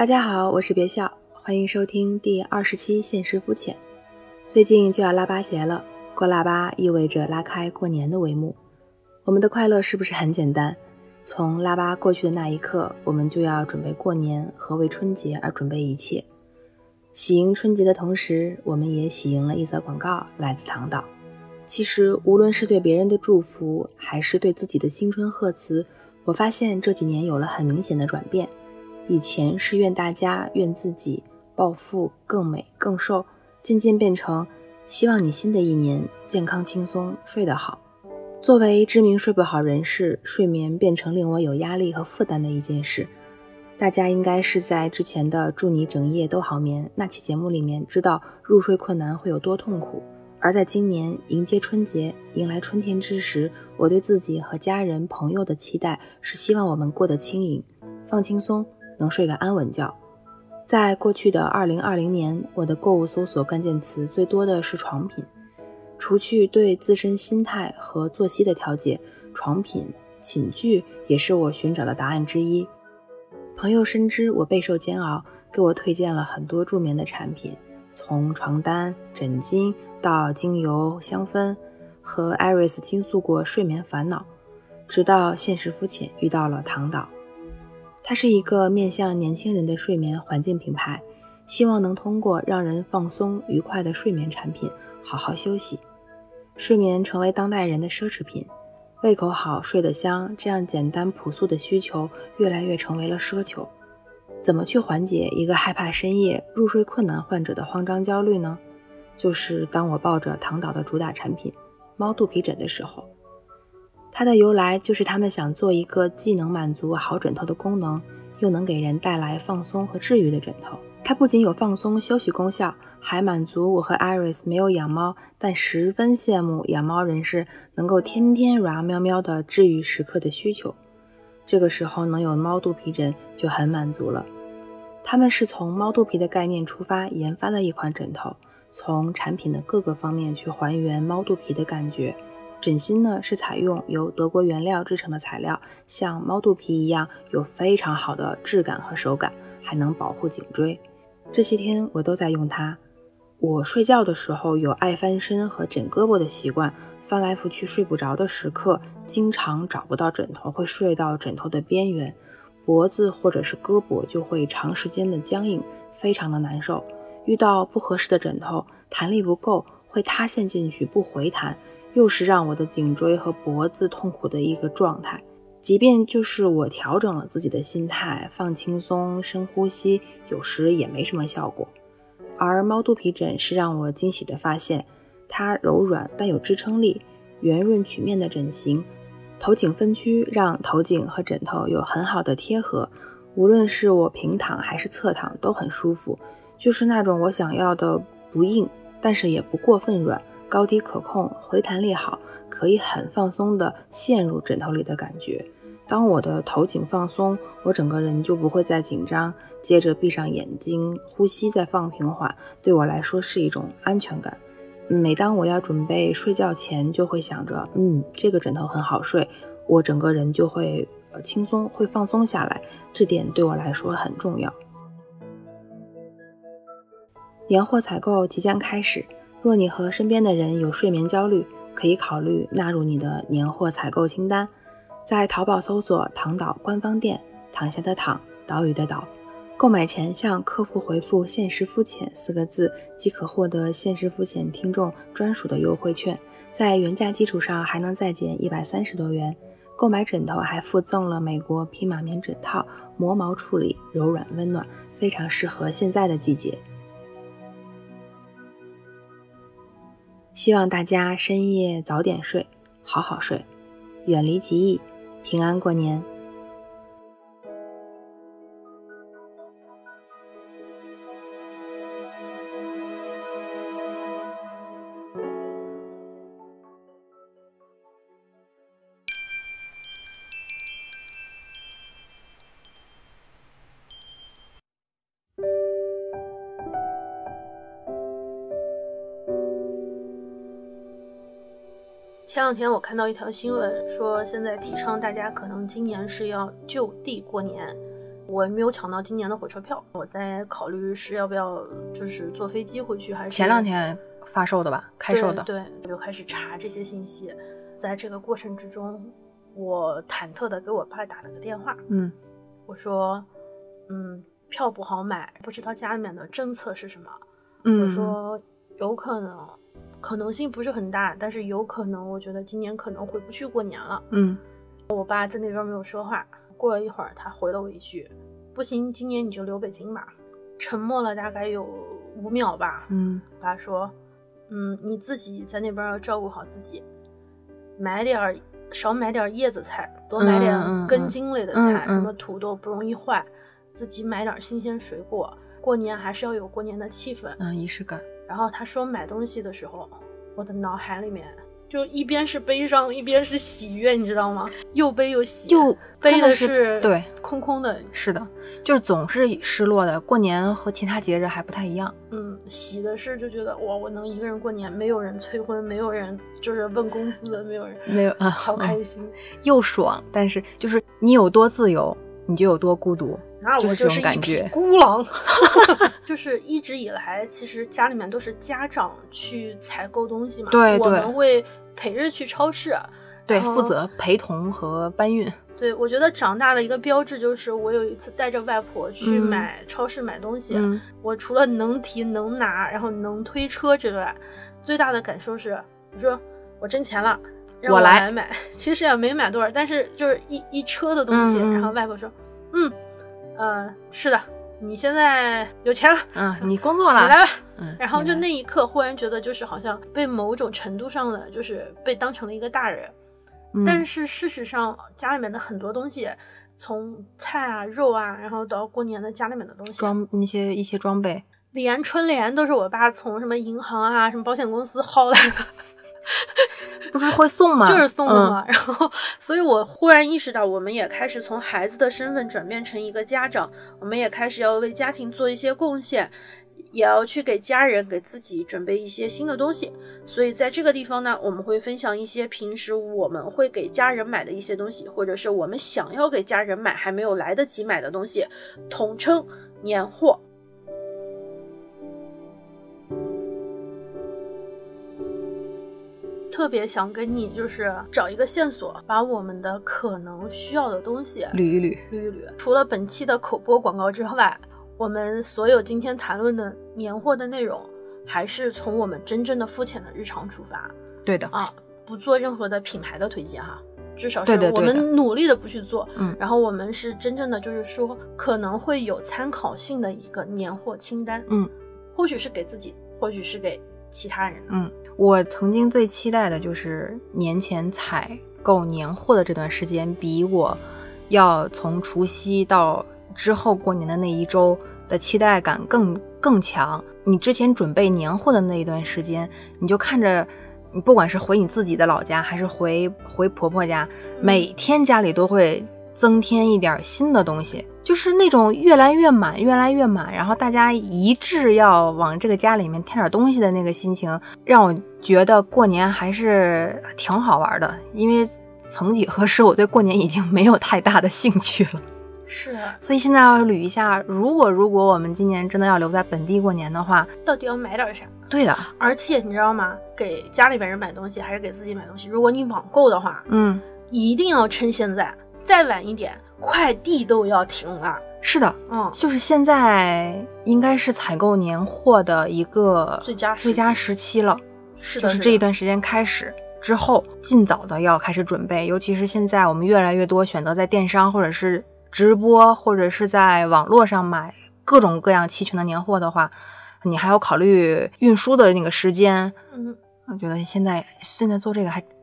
大家好，我是别笑，欢迎收听第二十期《现实肤浅》。最近就要腊八节了，过腊八意味着拉开过年的帷幕。我们的快乐是不是很简单？从腊八过去的那一刻，我们就要准备过年和为春节而准备一切。喜迎春节的同时，我们也喜迎了一则广告，来自唐导。其实，无论是对别人的祝福，还是对自己的新春贺词，我发现这几年有了很明显的转变。以前是愿大家、愿自己暴富、更美、更瘦，渐渐变成希望你新的一年健康轻松、睡得好。作为知名睡不好人士，睡眠变成令我有压力和负担的一件事。大家应该是在之前的“祝你整夜都好眠”那期节目里面知道入睡困难会有多痛苦。而在今年迎接春节、迎来春天之时，我对自己和家人、朋友的期待是希望我们过得轻盈、放轻松。能睡个安稳觉。在过去的二零二零年，我的购物搜索关键词最多的是床品。除去对自身心态和作息的调节，床品、寝具也是我寻找的答案之一。朋友深知我备受煎熬，给我推荐了很多助眠的产品，从床单、枕巾到精油、香氛，和艾瑞斯倾诉过睡眠烦恼，直到现实肤浅遇到了唐导。它是一个面向年轻人的睡眠环境品牌，希望能通过让人放松愉快的睡眠产品，好好休息。睡眠成为当代人的奢侈品，胃口好、睡得香，这样简单朴素的需求越来越成为了奢求。怎么去缓解一个害怕深夜入睡困难患者的慌张焦虑呢？就是当我抱着唐导的主打产品猫肚皮枕的时候。它的由来就是他们想做一个既能满足好枕头的功能，又能给人带来放松和治愈的枕头。它不仅有放松休息功效，还满足我和 Iris 没有养猫，但十分羡慕养猫人士能够天天软喵喵的治愈时刻的需求。这个时候能有猫肚皮枕就很满足了。他们是从猫肚皮的概念出发研发的一款枕头，从产品的各个方面去还原猫肚皮的感觉。枕芯呢是采用由德国原料制成的材料，像猫肚皮一样有非常好的质感和手感，还能保护颈椎。这些天我都在用它。我睡觉的时候有爱翻身和枕胳膊的习惯，翻来覆去睡不着的时刻，经常找不到枕头，会睡到枕头的边缘，脖子或者是胳膊就会长时间的僵硬，非常的难受。遇到不合适的枕头，弹力不够，会塌陷进去不回弹。又是让我的颈椎和脖子痛苦的一个状态，即便就是我调整了自己的心态，放轻松，深呼吸，有时也没什么效果。而猫肚皮枕是让我惊喜的发现，它柔软但有支撑力，圆润曲面的枕型，头颈分区让头颈和枕头有很好的贴合，无论是我平躺还是侧躺都很舒服，就是那种我想要的不硬，但是也不过分软。高低可控，回弹力好，可以很放松的陷入枕头里的感觉。当我的头颈放松，我整个人就不会再紧张。接着闭上眼睛，呼吸再放平缓，对我来说是一种安全感。每当我要准备睡觉前，就会想着，嗯，这个枕头很好睡，我整个人就会轻松，会放松下来。这点对我来说很重要。年货采购即将开始。若你和身边的人有睡眠焦虑，可以考虑纳入你的年货采购清单。在淘宝搜索“躺岛官方店”，躺下的躺，岛屿的岛。购买前向客服回复“现实肤浅”四个字，即可获得“现实肤浅”听众专属的优惠券，在原价基础上还能再减一百三十多元。购买枕头还附赠了美国匹马棉枕套，磨毛处理，柔软温暖，非常适合现在的季节。希望大家深夜早点睡，好好睡，远离极易，平安过年。前两天我看到一条新闻，说现在提倡大家可能今年是要就地过年，我没有抢到今年的火车票，我在考虑是要不要就是坐飞机回去，还是前两天发售的吧，开售的。对，我就开始查这些信息。在这个过程之中，我忐忑的给我爸打了个电话，嗯，我说，嗯，票不好买，不知道家里面的政策是什么。嗯，我说有可能，可能性不是很大，但是有可能，我觉得今年可能回不去过年了。嗯，我爸在那边没有说话。过了一会儿，他回了我一句：“不行，今年你就留北京吧。”沉默了大概有五秒吧。嗯，爸说：“嗯，你自己在那边要照顾好自己，买点儿少买点叶子菜，多买点根茎类的菜，什么土豆不容易坏，自己买点新鲜水果。过年还是要有过年的气氛，嗯，仪式感。”然后他说买东西的时候，我的脑海里面。就一边是悲伤，一边是喜悦，你知道吗？又悲又喜，又悲的是对空空的，是的，就是总是失落的。过年和其他节日还不太一样。嗯，喜的是就觉得哇，我能一个人过年，没有人催婚，没有人就是问工资的，没有人，没有啊，好开心，又爽。但是就是你有多自由，你就有多孤独。那我就是一匹孤狼，就是一直以来，其实家里面都是家长去采购东西嘛，对对，我们会陪着去超市，对，负责陪同和搬运。对，我觉得长大的一个标志就是，我有一次带着外婆去买超市买东西，我除了能提能拿，然后能推车之外，最大的感受是，我说我挣钱了，让我来买，其实也没买多少，但是就是一一车的东西，然后外婆说，嗯。嗯，是的，你现在有钱了，嗯，你工作了，你来吧，嗯，然后就那一刻，忽然觉得就是好像被某种程度上的就是被当成了一个大人，但是事实上家里面的很多东西，从菜啊、肉啊，然后到过年的家里面的东西，装那些一些装备，连春联都是我爸从什么银行啊、什么保险公司薅来的。不是会送吗？就是送的嘛。然后，所以我忽然意识到，我们也开始从孩子的身份转变成一个家长，我们也开始要为家庭做一些贡献，也要去给家人、给自己准备一些新的东西。所以在这个地方呢，我们会分享一些平时我们会给家人买的一些东西，或者是我们想要给家人买还没有来得及买的东西，统称年货。特别想跟你就是找一个线索，把我们的可能需要的东西捋一捋，捋一捋。除了本期的口播广告之外，我们所有今天谈论的年货的内容，还是从我们真正的肤浅的日常出发。对的啊，不做任何的品牌的推荐哈，至少是我们努力的不去做。嗯，然后我们是真正的就是说可能会有参考性的一个年货清单。嗯，或许是给自己，或许是给其他人。嗯。我曾经最期待的就是年前采购年货的这段时间，比我要从除夕到之后过年的那一周的期待感更更强。你之前准备年货的那一段时间，你就看着，你不管是回你自己的老家，还是回回婆婆家，每天家里都会增添一点新的东西。就是那种越来越满，越来越满，然后大家一致要往这个家里面添点东西的那个心情，让我觉得过年还是挺好玩的。因为曾几何时，我对过年已经没有太大的兴趣了。是，所以现在要捋一下，如果如果我们今年真的要留在本地过年的话，到底要买点啥？对的，而且你知道吗？给家里边人买东西还是给自己买东西？如果你网购的话，嗯，一定要趁现在，再晚一点。快递都要停了，是的，嗯，就是现在应该是采购年货的一个最佳最佳时期了，是的，就是这一段时间开始之后，尽早的要开始准备，尤其是现在我们越来越多选择在电商或者是直播或者是在网络上买各种各样齐全的年货的话，你还要考虑运输的那个时间，嗯，我觉得现在现在做这个还还。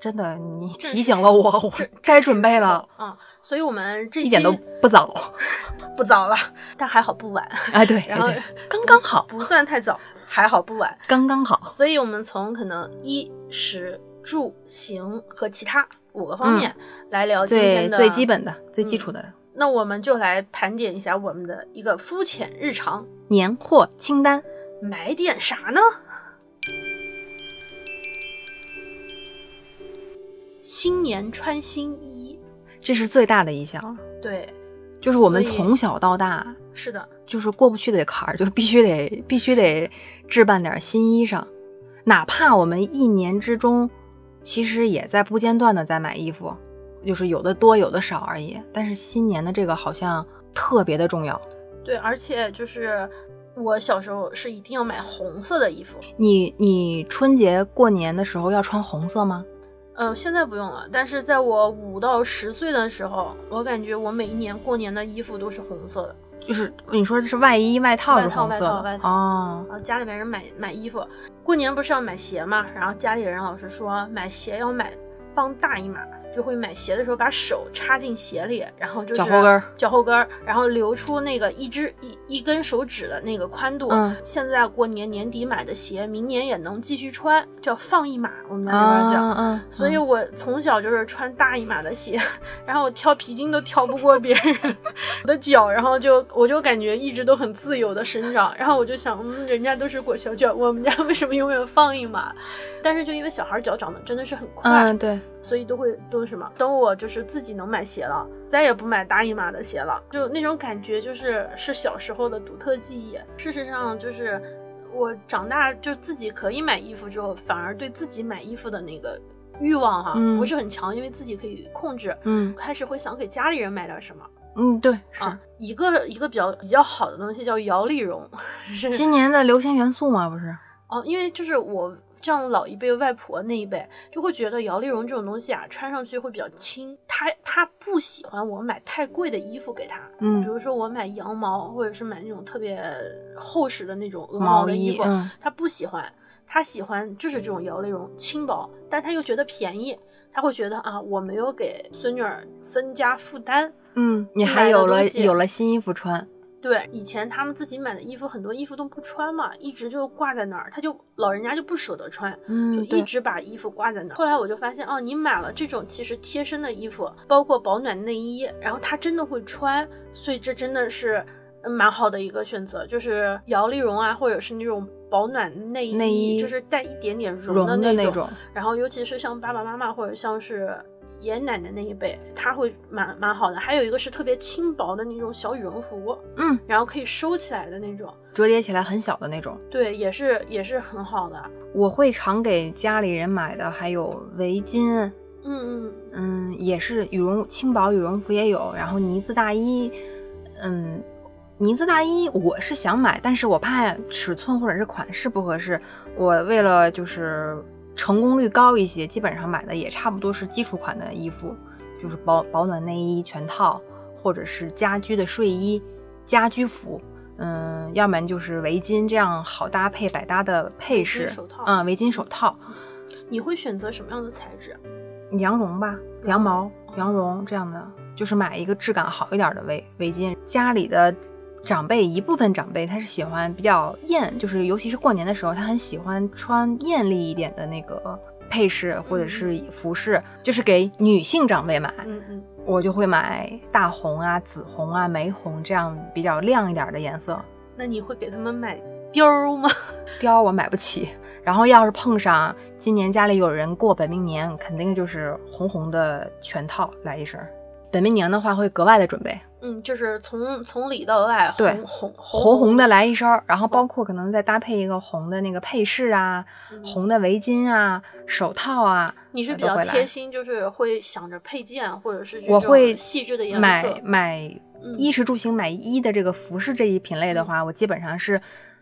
真的，你提醒了我，我该准备了。嗯，所以我们这一点都不早，不早了，但还好不晚。哎，对，然后刚刚好，不算太早，还好不晚，刚刚好。所以我们从可能衣食住行和其他五个方面来聊今天的最基本的、最基础的。那我们就来盘点一下我们的一个肤浅日常年货清单，买点啥呢？新年穿新衣，这是最大的一项。对，就是我们从小到大是的，就是过不去的坎儿，就是必须得必须得置办点新衣裳，哪怕我们一年之中其实也在不间断的在买衣服，就是有的多有的少而已。但是新年的这个好像特别的重要。对，而且就是我小时候是一定要买红色的衣服，你你春节过年的时候要穿红色吗？嗯，现在不用了，但是在我五到十岁的时候，我感觉我每一年过年的衣服都是红色的。就是你说的是外衣外套是外套红色的外套外套哦，然后家里面人买买衣服，过年不是要买鞋嘛？然后家里人老是说买鞋要买放大一码，就会买鞋的时候把手插进鞋里，然后就是脚后跟儿脚后跟儿，然后留出那个一只一一根手指的那个宽度。嗯现在过年年底买的鞋，明年也能继续穿，叫放一码，我们家那边叫。嗯嗯，所以我从小就是穿大一码的鞋，然后我挑皮筋都挑不过别人 我的脚，然后就我就感觉一直都很自由的生长，然后我就想，嗯，人家都是裹小脚，我们家为什么永远放一码？但是就因为小孩脚长得真的是很快，嗯对，所以都会都是什么？等我就是自己能买鞋了，再也不买大一码的鞋了，就那种感觉就是是小时候的独特记忆。事实上就是我长大就自己可以买衣服之后，反而对自己买衣服的那个欲望哈、嗯不是很强，因为自己可以控制，嗯开始会想给家里人买点什么嗯对是。啊。一个一个比较比较好的东西叫摇粒绒，是今年的流行元素嘛，不是？哦，因为就是我这样老一辈外婆那一辈就会觉得摇粒绒这种东西啊，穿上去会比较轻。她她不喜欢我买太贵的衣服给她，比嗯，如说我买羊毛或者是买那种特别厚实的那种鹅毛毛的衣服，嗯她不喜欢。她喜欢就是这种摇粒绒，轻薄，但她又觉得便宜。她会觉得啊，我没有给孙女儿增加负担。嗯，你还有了有了新衣服穿，对，以前他们自己买的衣服，很多衣服都不穿嘛，一直就挂在那儿，他就老人家就不舍得穿，就嗯，一，直把衣服挂在那儿。后来我就发现，哦，你买了这种其实贴身的衣服，包括保暖内衣，然后他真的会穿，所以这真的是嗯蛮好的一个选择，就是摇粒绒啊，或者是那种保暖内衣，内衣就是带一点点绒绒的那的那种，然后尤其是像爸爸妈妈或者像是爷爷奶奶那一辈，他会蛮蛮好的。还有一个是特别轻薄的那种小羽绒服，嗯，然后可以收起来的那种，折叠起来很小的那种。对，也是也是很好的。我会常给家里人买的还有围巾，嗯嗯，嗯，也是羽绒轻薄羽绒服也有，然后呢子大衣，嗯，呢子大衣我是想买，但是我怕尺寸或者是款式不合适，我为了就是成功率高一些，基本上买的也差不多是基础款的衣服，就是保保暖内衣全套，或者是家居的睡衣、家居服。嗯，要不然就是围巾，这样好搭配百搭的配饰。手套嗯，围巾手套，你会选择什么样的材质？羊绒吧，羊毛、羊绒这样的，就是买一个质感好一点的围围巾。家里的长辈一部分长辈他是喜欢比较艳，就是尤其是过年的时候，他很喜欢穿艳丽一点的那个配饰或者是服饰，就是给女性长辈买。嗯嗯，我就会买大红啊、紫红啊、玫红这样比较亮一点的颜色。那你会给他们买貂儿吗？貂我买不起，然后要是碰上今年家里有人过本命年，肯定就是红红的全套来一身。本命年的话会格外的准备，嗯，就是从从里到外对红红红红的来一身儿，然后包括可能再搭配一个红的那个配饰啊、嗯红的围巾啊、手套啊，你是比较贴心，就是会想着配件或者是我会细致的颜色。买买嗯衣食住行买衣的这个服饰这一品类的话，我基本上是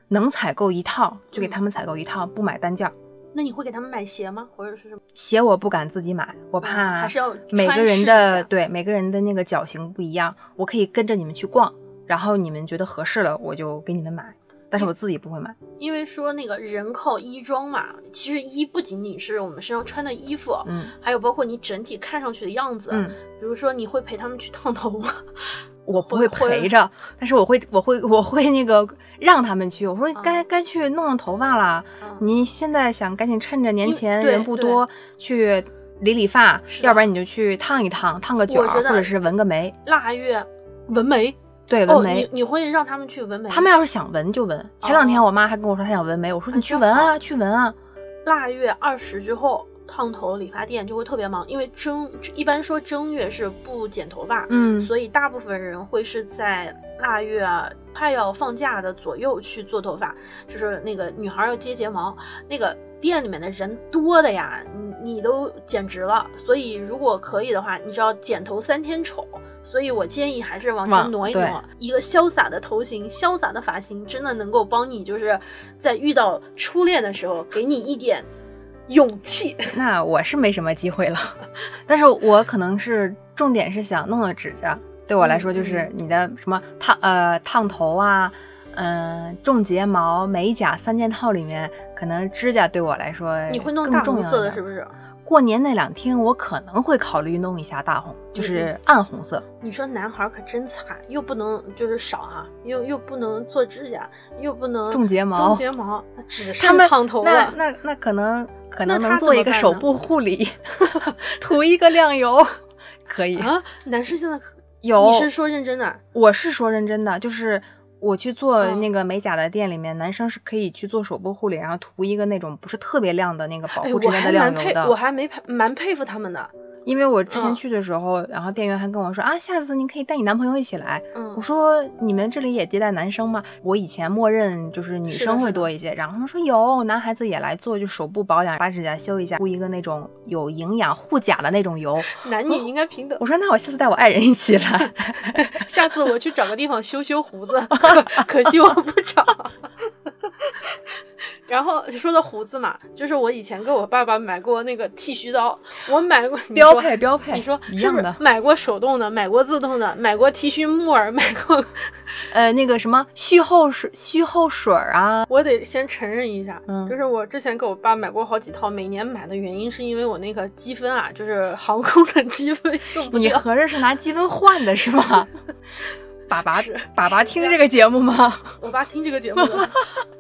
能采购一套就给他们采购一套，不买单件儿。那你会给他们买鞋吗？或者是什么？鞋我不敢自己买，我怕嗯还是要每个人的对每个人的那个脚型不一样，我可以跟着你们去逛，然后你们觉得合适了，我就给你们买，但是我自己不会买。因为说那个人靠衣装嘛，其实衣不仅仅是我们身上穿的衣服，嗯还有包括你整体看上去的样子。嗯，比如说你会陪他们去烫头吗？我不会会陪着，但是我会我会我会那个让他们去，我说嗯该该去弄弄头发了，嗯你现在想赶紧趁着年前人不多去理理发，要不然你就去烫一烫，烫个卷儿，或者是纹个眉，腊月纹眉对，哦，纹眉。你你会让他们去纹眉？他们要是想纹就纹。前两天哦我妈还跟我说她想纹眉，我说你去纹啊，去纹啊。腊月二十之后烫头理发店就会特别忙，因为正一般说正月是不剪头发，嗯。所以大部分人会是在腊月啊快要放假的左右去做头发，就是那个女孩要接睫毛，那个店里面的人多的呀，你你都简直了。所以如果可以的话，你知道剪头三天丑，所以我建议还是往前挪一挪，一个潇洒的头型、潇洒的发型，真的能够帮你就是在遇到初恋的时候给你一点勇气。那我是没什么机会了，但是我可能是重点是想弄弄指甲，对我来说就是嗯你的什么烫呃烫头啊，嗯、种睫毛、美甲三件套里面，可能指甲对我来说你会弄更大红色的是不是？过年那两天，我可能会考虑弄一下大红，就是暗红色。你说男孩可真惨，又不能就是少啊，又又不能做指甲，又不能种睫毛种睫毛，只他们剩烫头那了。那那可能可能能做一个手部护理，涂一个亮油，可以。啊，男士现在有，你是说认真的？我是说认真的，就是我去做嗯那个美甲的店里面，男生是可以去做手部护理，然后涂一个那种不是特别亮的那个保哎，护指甲的我还蛮佩，亮油的。我还没蛮佩服他们的。因为我之前嗯去的时候，然后店员还跟我说啊，下次您可以带你男朋友一起来。嗯我，说你们这里也接待男生吗？我以前默认就是女生会多一些，然后他们说有，男孩子也来做，就手部保养，把指甲修一下，敷一个那种有营养护甲的那种油。男女应该平等我。说那我下次带我爱人一起来。下次我去找个地方修修胡子，可惜我不找。然后说的胡子嘛，就是我以前给我爸爸买过那个剃须刀，我买过标配标配，你说是不是一样的。买过手动的，买过自动的，买过剃须木耳，买过。呃，那个什么续后水、续后水儿啊，我得先承认一下，嗯就是我之前给我爸买过好几套，每年买的原因是因为我那个积分啊，就是航空的积分用不掉。你合着是拿积分换的是吗？爸爸是爸爸听这个节目吗？我爸听这个节目的，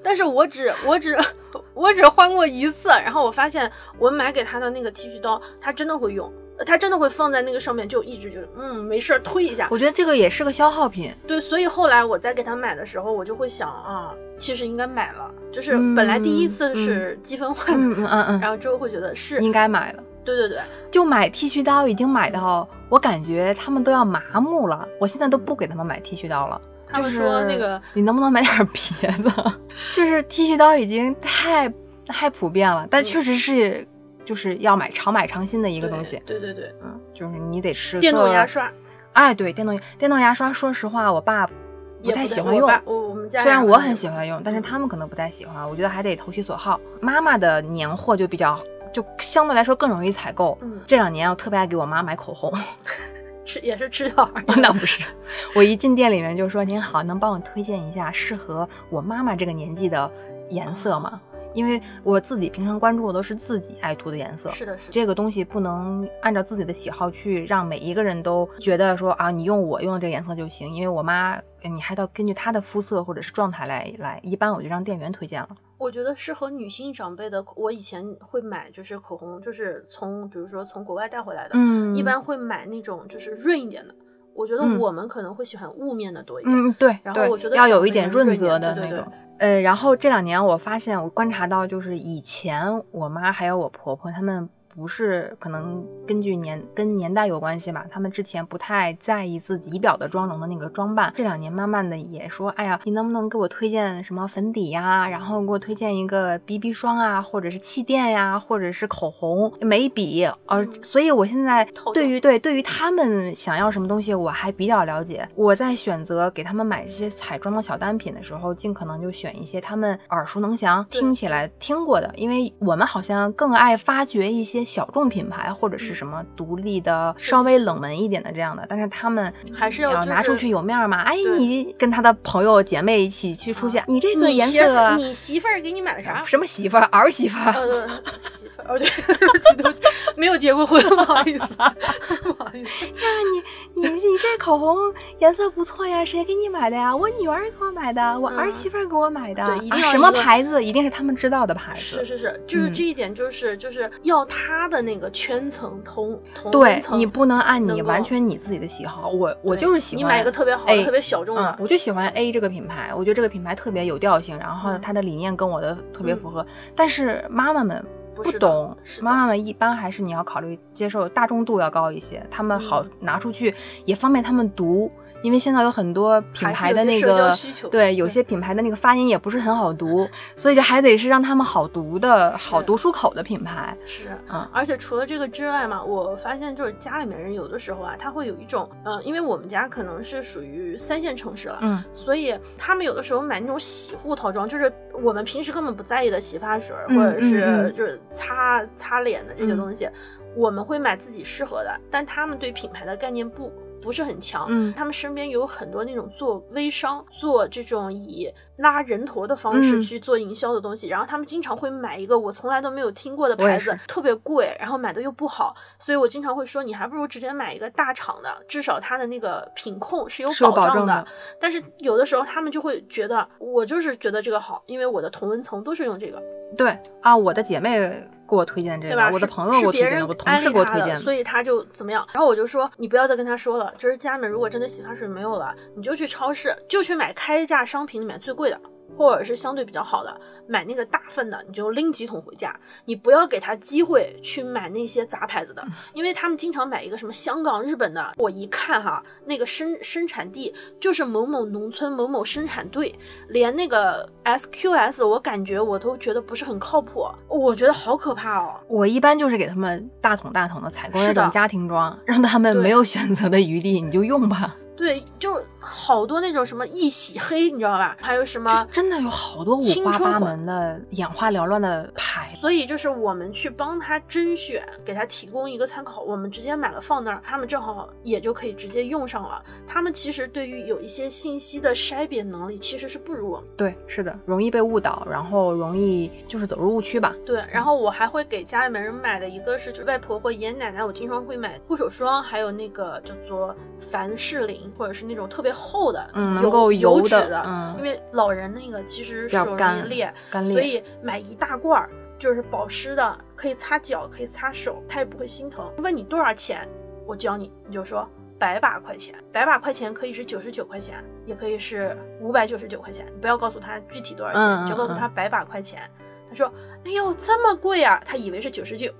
但是我只我只 我只换过一次，然后我发现我买给他的那个剃须刀，他真的会用，呃他真的会放在那个上面，就一直就是嗯没事儿推一下。我觉得这个也是个消耗品。对，所以后来我在给他买的时候，我就会想啊，其实应该买了，就是嗯本来第一次是积分换的，嗯嗯嗯然后之后会觉得是嗯，应该买了。对对对，就买剃须刀已经买到，我感觉他们都要麻木了。我现在都不给他们买剃须刀了。他们就是说那个你能不能买点别的？就是剃须刀已经太太普遍了，但嗯确实是就是要买常买常新的一个东西。对对对，嗯，就是你得吃电动牙刷哎，对，电动电动牙刷，说实话，我爸不太喜欢用。我我我们家虽然我很喜欢用，但是他们可能不太喜欢。我觉得还得投其所好。妈妈的年货就比较，就相对来说更容易采购。嗯这两年我特别爱给我妈买口红，吃也是吃小孩儿 那不是，我一进店里面就说：“您好，能帮我推荐一下适合我妈妈这个年纪的颜色吗？”因为我自己平常关注的都是自己爱涂的颜色，是的，是的。这个东西不能按照自己的喜好去让每一个人都觉得说啊，你用我用的这个颜色就行。因为我妈，呃你还得根据她的肤色或者是状态来来，一般我就让店员推荐了。我觉得适合女性长辈的，我以前会买，就是口红，就是从比如说从国外带回来的，嗯一般会买那种就是润一点的。我觉得嗯我们可能会喜欢雾面的多一点。嗯，对，然后我觉得要有一点润泽的那种。呃，然后这两年我发现，我观察到，就是以前我妈还有我婆婆她们。不是，可能根据年跟年代有关系吧。他们之前不太在意自己仪表的妆容的那个装扮，这两年慢慢的也说，哎呀，你能不能给我推荐什么粉底呀？然后给我推荐一个 BB 霜啊，或者是气垫呀，或者是口红、眉笔。呃，嗯所以我现在对于对对于他们想要什么东西，我还比较了解。我在选择给他们买一些彩妆的小单品的时候，尽可能就选一些他们耳熟能详、听起来听过的，因为我们好像更爱发掘一些小众品牌或者是什么独立的、是稍微冷门一点的这样的，但是他们还是要拿出去有面儿嘛。哎，你跟他的朋友姐妹一起去出去，啊你这个颜色儿你媳妇儿给你买的啥？什么媳妇儿、儿媳妇儿？媳妇儿，哦对，没有结过婚，不好意思，不好意思。呀，你你你这口红颜色不错呀，谁给你买的呀？我女儿给我买的，我儿嗯媳妇儿给我买的。对一定啊，什么牌子？一定是他们知道的牌子。是是是，就是嗯这一点，就是就是要他的那个圈层同同对你不能按你完全你自己的喜好，我我就是喜欢你买一个特别好的、A 特别小众的嗯，，我就喜欢 A 这个品牌，我觉得这个品牌特别有调性，然后嗯它的理念跟我的特别符合。但是妈妈们不不懂，妈妈们一般还是你要考虑接受大众度要高一些，他们好嗯拿出去也方便他们读，因为现在有很多品牌的那个需求对，有些品牌的那个发音也不是很好读，所以就还得是让他们好读的、好读出口的品牌。是，嗯而且除了这个之外嘛，我发现就是家里面人有的时候啊，他会有一种，呃，因为我们家可能是属于三线城市了，嗯，所以他们有的时候买那种洗护套装，就是我们平时根本不在意的洗发水，嗯或者是就是擦擦脸的这些嗯东西，我们会买自己适合的，但他们对品牌的概念不。不是很强，嗯。他们身边有很多那种做微商、做这种以拉人头的方式嗯去做营销的东西，然后他们经常会买一个我从来都没有听过的牌子特别贵，然后买的又不好，所以我经常会说，你还不如直接买一个大厂的，至少它的那个品控是有保障的证的。但是有的时候他们就会觉得，我就是觉得这个好，因为我的同温层都是用这个，对啊，我的姐妹给我推荐这个，对吧？我的朋友给我推是别人荐的，我同安利事给我推荐的，所以他就怎么样。然后我就说，你不要再跟他说了，就是家里面如果真的洗发水没有了，你就去超市，就去买开价商品里面最贵的。或者是相对比较好的，买那个大份的，你就拎几桶回家。你不要给他机会去买那些杂牌子的，因为他们经常买一个什么香港、日本的。我一看哈，那个生生产地就是某某农村某某生产队，连那个 SQS 我感觉我都觉得不是很靠谱，我觉得好可怕哦。我一般就是给他们大桶大桶的采购是的那种家庭装，让他们没有选择的余地，你就用吧。对，就好多那种什么一洗黑，你知道吧？还有什么真的有好多五花八门的、眼花缭乱的牌。所以就是我们去帮他甄选，给他提供一个参考，我们直接买了放那儿，他们正好也就可以直接用上了。他们其实对于有一些信息的筛别能力其实是不如我们。对，是的，容易被误导，然后容易就是走入误区吧。对，然后我还会给家里面人买的一个是外婆或爷爷奶奶，我经常会买护手霜，还有那个叫做凡士林，或者是那种特别厚的，嗯，够油的，脂的，嗯，因为老人那个其实手容易干裂，干裂所以买一大罐儿就是保湿的，可以擦脚，可以擦手，它也不会心疼。问你多少钱，我教你，你就说百把块钱，百把块钱可以是九十九块钱，也可以是五百九十九块钱，你不要告诉他具体多少钱，嗯你就告诉嗯他百把块钱。他说：“哎呦，这么贵啊！”他以为是九十九，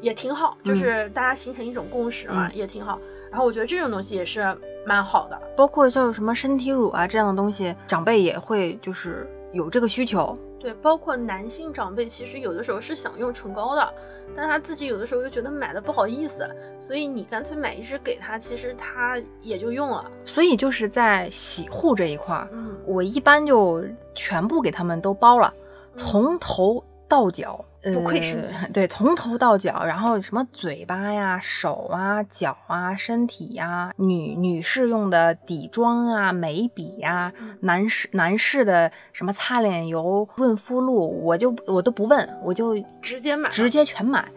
也挺好，就是大家形成一种共识嘛，嗯也挺好。然后我觉得这种东西也是蛮好的。包括像什么身体乳啊这样的东西，长辈也会就是有这个需求。对，包括男性长辈，其实有的时候是想用唇膏的，但他自己有的时候又觉得买的不好意思，所以你干脆买一支给他，其实他也就用了。所以就是在洗护这一块儿，嗯，我一般就全部给他们都包了，从头到脚。不愧是你呃，对，从头到脚，然后什么嘴巴呀、手啊、脚啊、身体呀，女女士用的底妆啊、眉笔呀，嗯男士男士的什么擦脸油、润肤露，我就我都不问，我就直接买直接全买，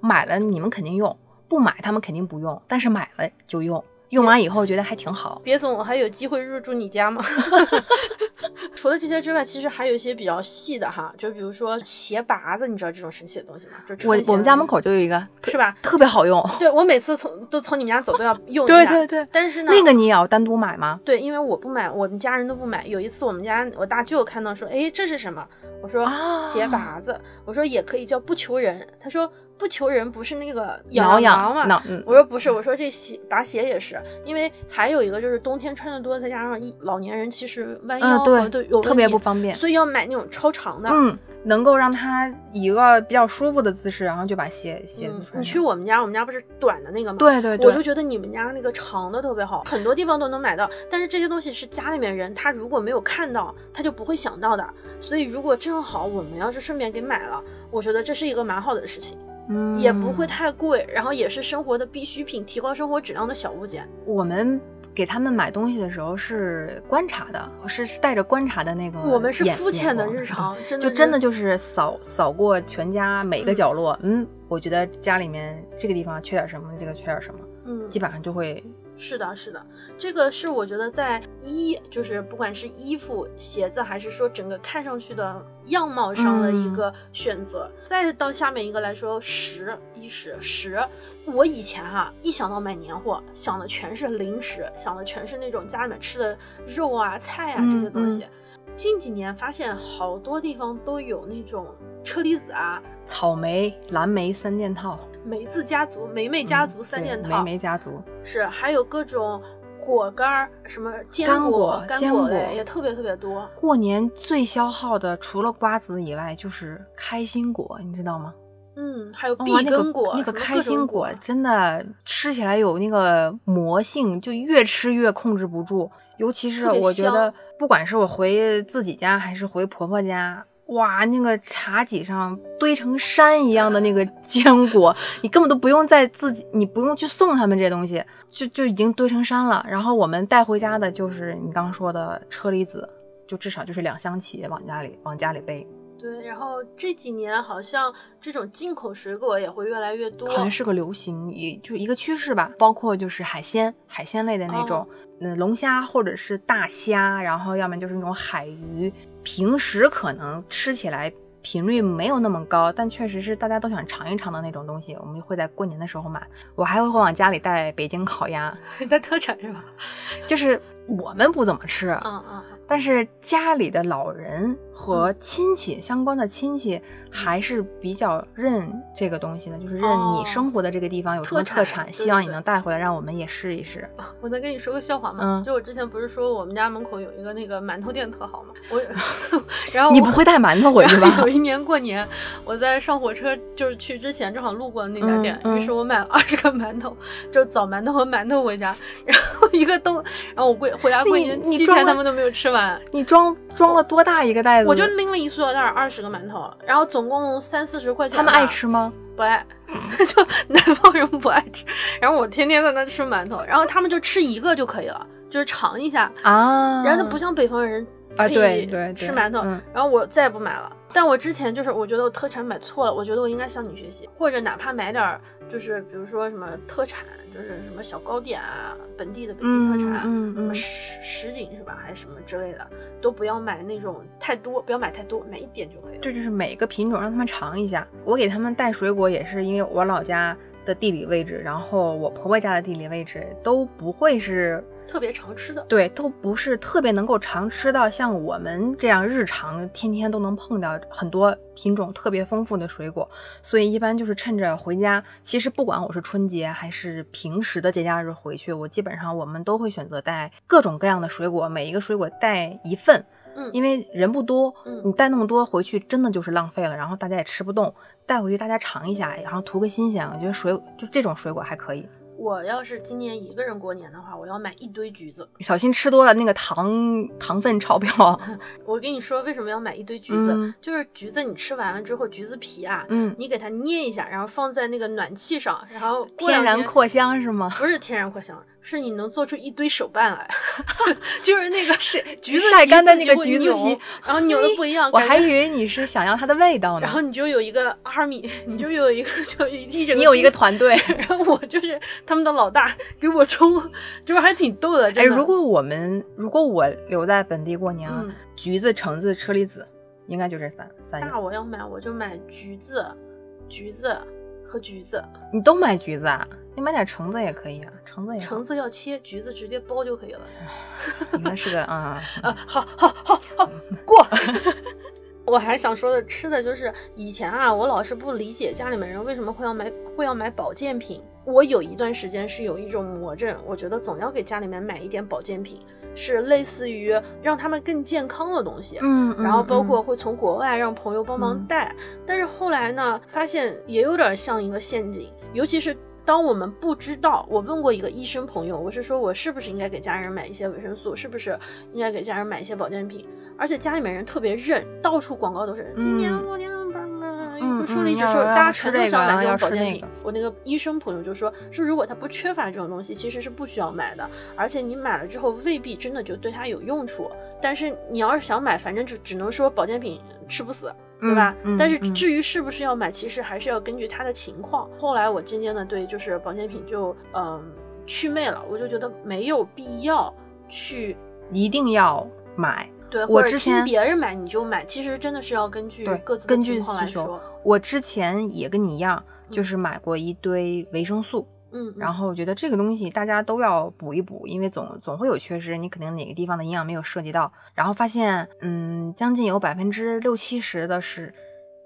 买了你们肯定用，不买他们肯定不用，但是买了就用，用完以后觉得还挺好。别总，我还有机会入住你家吗？除了这些之外，其实还有一些比较细的哈，就比如说鞋拔子，你知道这种神奇的东西吗？就我我们家门口就有一个，是吧？特别好用。对我每次从都从你们家走都要 用一下。对对对，但是呢，那个你也要单独买吗？对，因为我不买，我们家人都不买。有一次我们家我大舅看到说，哎，这是什么？我说啊鞋拔子，我说也可以叫不求人。他说不求人不是那个挠痒痒吗？挠，嗯，我说不是，我说这鞋拔鞋也是，因为还有一个就是冬天穿的多，再加上一老年人其实弯腰嗯，和对，都有特别不方便。所以要买那种超长的。嗯，能够让他以一个比较舒服的姿势，然后就把鞋鞋子嗯，穿上。你去我们家，我们家不是短的那个吗？对对对，我就觉得你们家那个长的特别好，很多地方都能买到。但是这些东西是家里面人他如果没有看到，他就不会想到的。所以如果正好我们要是顺便给买了，我觉得这是一个蛮好的事情，嗯也不会。太贵，然后也是生活的必需品，提高生活质量的小物件。我们给他们买东西的时候是观察的，是是带着观察的那个。我们是肤浅的日常，真的就真的就是扫扫过全家每个角落，嗯，我觉得家里面这个地方缺点什么，这个缺点什么，嗯，基本上就会是的，是的，这个是我觉得在衣，就是不管是衣服、鞋子，还是说整个看上去的样貌上的一个选择。再到下面一个来说，食衣食食，我以前哈、一想到买年货，想的全是零食，想的全是那种家里面吃的肉啊、菜啊这些东西。近几年发现好多地方都有那种车厘子啊、草莓、蓝莓三件套，梅子家族、梅梅家族三件套，梅梅家族是，还有各种果干儿，什么坚干果、干果果类也特别特别多。过年最消耗的，除了瓜子以外，就是开心果，你知道吗？嗯，还有，碧根果，那个开心果果真的吃起来有那个魔性，就越吃越控制不住。尤其是我觉得，不管是我回自己家还是回婆婆家，哇，那个茶几上堆成山一样的那个 坚果，你根本都不用再自己，你不用去送他们这东西，就就已经堆成山了。然后我们带回家的就是你刚刚说的车厘子，就至少就是两箱起往家里往家里背。对，然后这几年好像这种进口水果也会越来越多。好像是个流行，也就一个趋势吧。包括就是海鲜，海鲜类的那种，嗯、龙虾或者是大虾，然后要么就是那种海鱼。平时可能吃起来频率没有那么高，但确实是大家都想尝一尝的那种东西，我们会在过年的时候买。我还会往家里带北京烤鸭，带特产是吧？就是我们不怎么吃，嗯嗯，但是家里的老人和亲戚、相关的亲戚还是比较认这个东西的，就是认哦你生活的这个地方有什么特特产，希望你能带回来，让我们也试一试。我能跟你说个笑话吗？嗯就我之前不是说我们家门口有一个那个馒头店特好吗？我 然后你不会带馒头回去吧有？一年过年，我在上火车就是去之前正好路过那家店，嗯嗯于是我买了二十个馒头，就枣馒头和馒头回家，然后一个都，然后我过回家过年七天你装了他们都没有吃完，你装装了多大一个袋子？我就拎了一塑料袋二十个馒头，然后总共三四十块钱。他们爱？吃吗？不爱，就南方人不爱吃。然后我天天在那吃馒头，然后他们就吃一个就可以了，就是尝一下。啊，然后他不像北方人啊，可以对对，对吃馒头，嗯然后我再也不买了。但我之前就是我觉得我特产买错了，我觉得我应该向你学习，或者哪怕买点儿就是比如说什么特产，就是什么小糕点啊，本地的北京特产，嗯嗯嗯什么什什锦是吧，还是什么之类的，都不要买那种太多，不要买太多，买一点就可以了。这就是每个品种让他们尝一下。我给他们带水果也是因为我老家的地理位置，然后我婆婆家的地理位置都不会是特别常吃的。对，都不是特别能够常吃到像我们这样日常天天都能碰到很多品种特别丰富的水果，所以一般就是趁着回家，其实不管我是春节还是平时的节假日回去，我基本上我们都会选择带各种各样的水果，每一个水果带一份。嗯，因为人不多，嗯你带那么多回去真的就是浪费了，然后大家也吃不动，带回去大家尝一下，然后图个新鲜。我觉得水就这种水果还可以，我要是今年一个人过年的话，我要买一堆橘子。小心吃多了那个糖糖分超标。我跟你说，为什么要买一堆橘子？嗯就是橘子你吃完了之后，橘子皮啊，嗯，你给它捏一下，然后放在那个暖气上，然后天然扩香是吗？不是天然扩香，是你能做出一堆手办来，就是那个是橘子晒干的那个橘子皮，然后扭的不一样，我还以为你是想要它的味道呢。然后你就有一个 army，你就有一个就一整你有一个团队。然后我就是他们的老大，给我冲，就是还挺逗的。哎，如果我们如果我留在本地过年橘子、橙子、车厘子，应该就这三三那。我要买，我就买橘子、橘子和橘子。你都买橘子啊？你买点橙子也可以啊，橙子也好橙子要切，橘子直接剥就可以了。应该是个啊。啊，好好好好过。我还想说的，吃的就是以前啊，我老是不理解家里面人为什么会要买会要买保健品。我有一段时间是有一种魔怔，我觉得总要给家里面买一点保健品，是类似于让他们更健康的东西。嗯，然后包嗯。括会从国外让朋友帮忙嗯。带，但是后来呢，发现也有点像一个陷阱，尤其是当我们不知道，我问过一个医生朋友，我是说我是不是应该给家人买一些维生素，是不是应该给家人买一些保健品，而且家里面人特别认，到处广告都是今年嗯。过年嗯不顺利嗯之后，要大家全都想买这种保健品那个。我那个医生朋友就说，说如果他不缺乏这种东西，其实是不需要买的，而且你买了之后未必真的就对他有用处。但是你要是想买，反正就只能说保健品吃不死，对吧？嗯嗯但是嗯至于是不是要买，其实还是要根据他的情况。后来我渐渐的对就是保健品就嗯祛魅了，我就觉得没有必要去一定要买。对，我听之前别人买你就买，其实真的是要根据各自的根据情况来需求说。我之前也跟你一样，就嗯是买过一堆维生素，嗯，然后我觉得这个东西大家都要补一补，因为总总会有缺失，你肯定哪个地方的营养没有涉及到。然后发现，嗯，将近有百分之六七十的是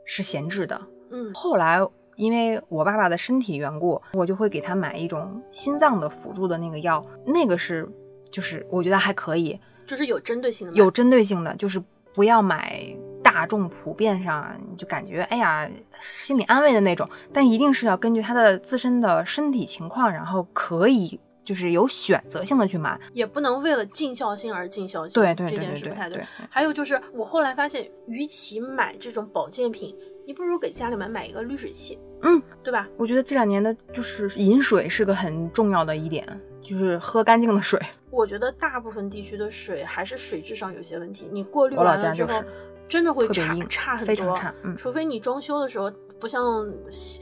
是闲置的。嗯，后来因为我爸爸的身体缘故，我就会给他买一种心脏的辅助的那个药，那个是就是我觉得还可以，就是有针对性的，有针对性的，就是不要买大众普遍上你就感觉哎呀心理安慰的那种，但一定是要根据他的自身的身体情况，然后可以就是有选择性的去买。也不能为了尽孝心而尽孝心，对对对这点是不太对。对。还有就是，我后来发现，与其买这种保健品，你不如给家里面买一个滤水器，嗯，对吧？我觉得这两年的就是饮水是个很重要的一点，就是喝干净的水。我觉得大部分地区的水还是水质上有些问题，你过滤完了之后，就是真的会差差很多，非常差嗯除非你装修的时候不像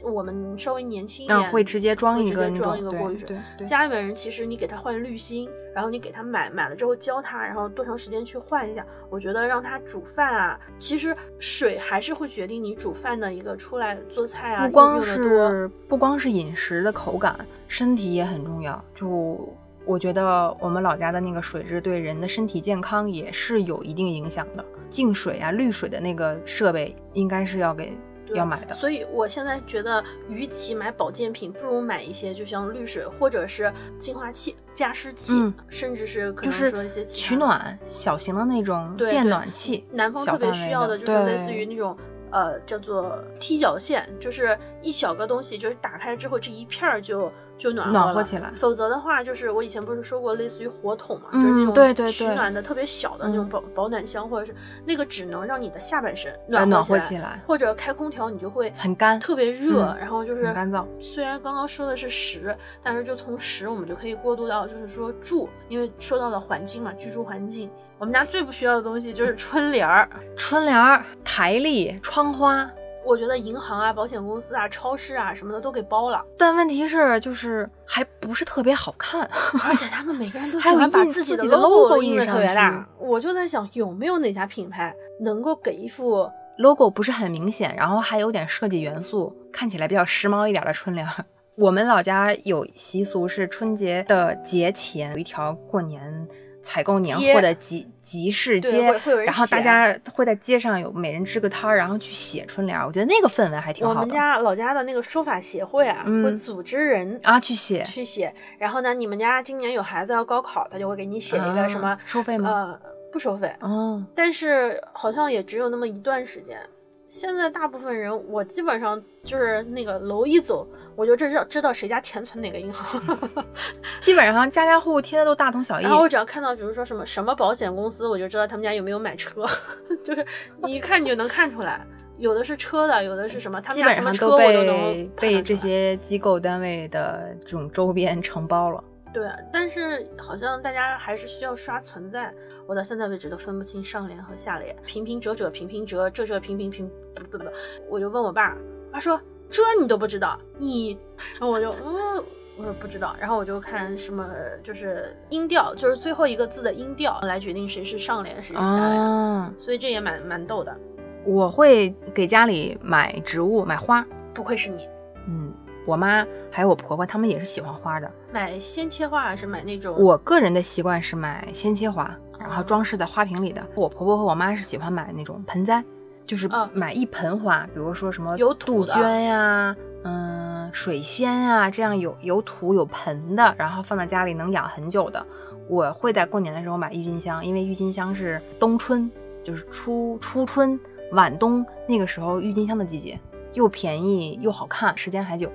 我们稍微年轻一点，嗯，会直接装会直接一个装一个过滤水。家里面人其实你给他换滤芯，然后你给他买买了之后教他，然后多长时间去换一下。我觉得让他煮饭啊，其实水还是会决定你煮饭的一个出来做菜啊，不光。是不光是饮食的口感，身体也很重要。就我觉得我们老家的那个水质对人的身体健康也是有一定影响的。净水啊、滤水的那个设备应该是要给对要买的。所以我现在觉得，与其买保健品，不如买一些就像滤水或者是净化器、加湿器，嗯甚至是可能就是说一些取暖小型的那种电暖器，南方特别需要的就是类似于那种呃叫做踢脚线，就是一小个东西，就是打开之后这一片儿就就暖暖和起来否则的话，就是我以前不是说过类似于火筒嘛，嗯就是那种对对对取暖的特别小的那种嗯保、保暖箱，或者是那个只能让你的下半身呃暖暖和和起来。或者开空调，你就会很干特别热，嗯然后就是干燥。虽然刚刚说的是食，但是就从食我们就可以过渡到就是说住，因为说到了环境嘛，居住环境，我们家最不需要的东西就是春联儿。春联儿、台历、窗花，我觉得银行啊、保险公司啊、超市啊什么的都给包了，但问题是就是还不是特别好看。而且他们每个人都 喜欢把自己的 logo 印的特别大去。我就在想，有没有哪家品牌能够给一副 logo 不是很明显，然后还有点设计元素，看起来比较时髦一点的春联儿。我们老家有习俗是春节的节前有一条过年采购年货的集集市对街然后大家会在街上有每人支个摊儿，然后去写春联儿。我觉得那个氛围还挺我好的们家老家的那个书法协会啊，嗯会组织人啊，去写去写。然后呢，你们家今年有孩子要高考，他就会给你写一个什么、啊收费吗？呃，不收费，哦，但是好像也只有那么一段时间。现在大部分人，我基本上就是那个楼一走，我就知道知道谁家钱存哪个银行。基本上家家户户贴的都大同小异然。后我只要看到，比如说什么什么保险公司，我就知道他们家有没有买车，就是你一看你就能看出来，有的是车的，有的是什么，他们家什么车我都能被被这些机构单位的这种周边承包了。对，但是好像大家还是需要刷存在，我到现在为止都分不清上联和下联，平平折折平平折，折折平平平，不不不，我就问我爸，爸说这你都不知道，你，然后我就嗯。我说不知道，然后我就看什么，就是音调，就是最后一个字的音调来决定谁是上联，谁是下联，啊，所以这也蛮蛮逗的。我会给家里买植物，买花。不愧是你，嗯，我妈还有我婆婆，他们也是喜欢花的。买鲜切花还是买那种？我个人的习惯是买鲜切花，然后哦装饰在花瓶里的。我婆婆和我妈是喜欢买那种盆栽，就是哦买一盆花，比如说什么有杜鹃呀、嗯，水仙啊，这样有有土有盆的，然后放在家里能养很久的。我会在过年的时候买郁金香，因为郁金香是冬春，就是初初春晚冬那个时候郁金香的季节，又便宜又好看，时间还久。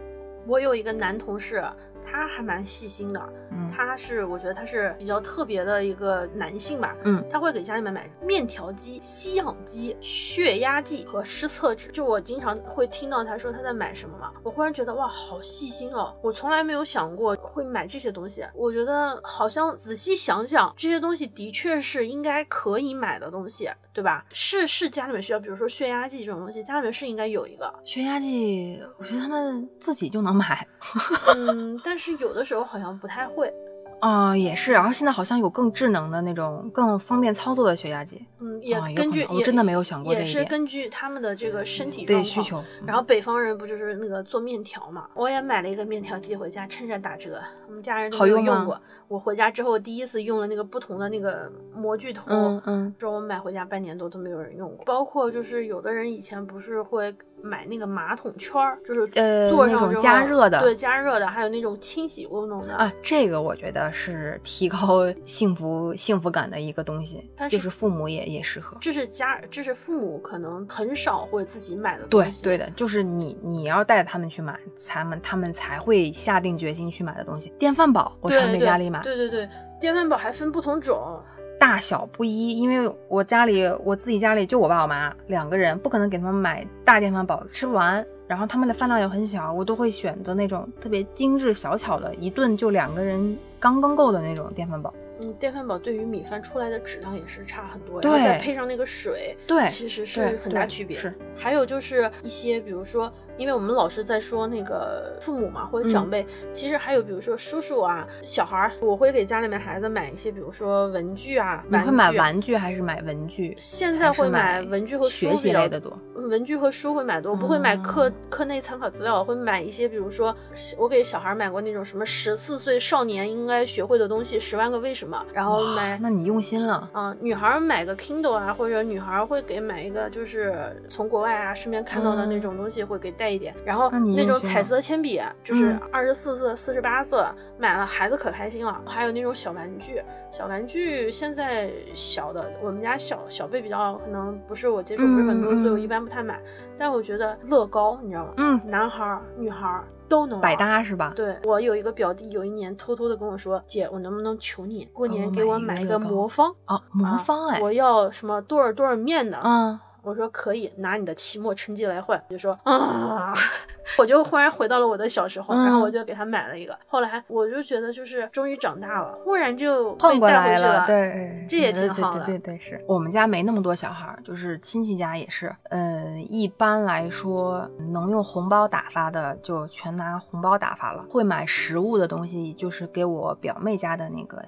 我有一个男同事，他还蛮细心的，嗯他是我觉得他是比较特别的一个男性吧，嗯，他会给家里面买面条机、吸氧机、血压计和湿厕纸。就我经常会听到他说他在买什么嘛，我忽然觉得哇，好细心哦！我从来没有想过会买这些东西。我觉得好像仔细想想，这些东西的确是应该可以买的东西，对吧？是是家里面需要，比如说血压计这种东西，家里面是应该有一个。血压计，我觉得他们自己就能买。嗯，但是有的时候好像不太会。啊、也是。然后现在好像有更智能的那种、更方便操作的血压计。嗯，也根据我真的没有想过这也一点是根据他们的这个身体对状况。需求。然后北方人不就是那个做面条嘛？我也买了一个面条机回家，趁着打折，我们家人都好用吗没有用过。我回家之后第一次用了那个不同的那个模具头，嗯嗯之后我买回家半年多都没有人用过。包括就是有的人以前不是会买那个马桶圈儿，就是呃那种坐上加热的对加热的，还有那种清洗功能的。啊，这个我觉得是提高 幸福幸福感的一个东西，但就是是父母也也适合。这是家，这是父母可能很少会自己买的对东西。对的，就是你你要带着他们去买，他们他们才会下定决心去买的东西。电饭煲我，常给家里买，对对对，电饭煲还分不同种。大小不一，因为我家里我自己家里就我爸我妈两个人，不可能给他们买大电饭煲，吃不完。然后他们的饭量也很小，我都会选择那种特别精致小巧的，一顿就两个人刚刚够的那种电饭煲。嗯，电饭煲对于米饭出来的质量也是差很多，对然后再配上那个水，对其实是很大区别。是，还有就是一些，比如说，因为我们老是在说那个父母嘛，或者长嗯辈，其实还有比如说叔叔啊、小孩儿，我会给家里面孩子买一些，比如说文具啊，你会买玩具还是买文具？现在会买文具和书学习类的多。文具和书会买多，我不会买课、哦课内参考资料，我会买一些，比如说我给小孩买过那种什么十四岁少年应该学会的东西，十万个为什么，然后买。那你用心了。啊、女孩儿买个 Kindle 啊，或者女孩儿会给买一个，就是从国外啊顺便看到的那种东西，会给带一点。然后嗯那种彩色铅笔，就是嗯二十四色、四十八色，买了孩子可开心了。还有那种小玩具，小玩具现在小的，我们家小小辈比较可能不是我接触不是很多，所以我一般不太买。但我觉得乐高，你知道吗？嗯，男孩儿、女孩儿都能百。搭是吧？对我有一个表弟，有一年偷偷的跟我说：“姐，我能不能求你过年给我买一个魔方？哦，魔方哎，我要什么多少多少面的？”嗯，我说可以，拿你的期末成绩来换。就说啊，我就忽然回到了我的小时候，嗯然后我就给他买了一个。后来我就觉得，就是终于长大了，忽然就被换过带回去来了，对，这也对挺好的对对对对，是我们家没那么多小孩儿，就是亲戚家也是。呃，一般来说，能用红包打发的就全拿红包打发了。会买实物的东西，就是给我表妹家的那个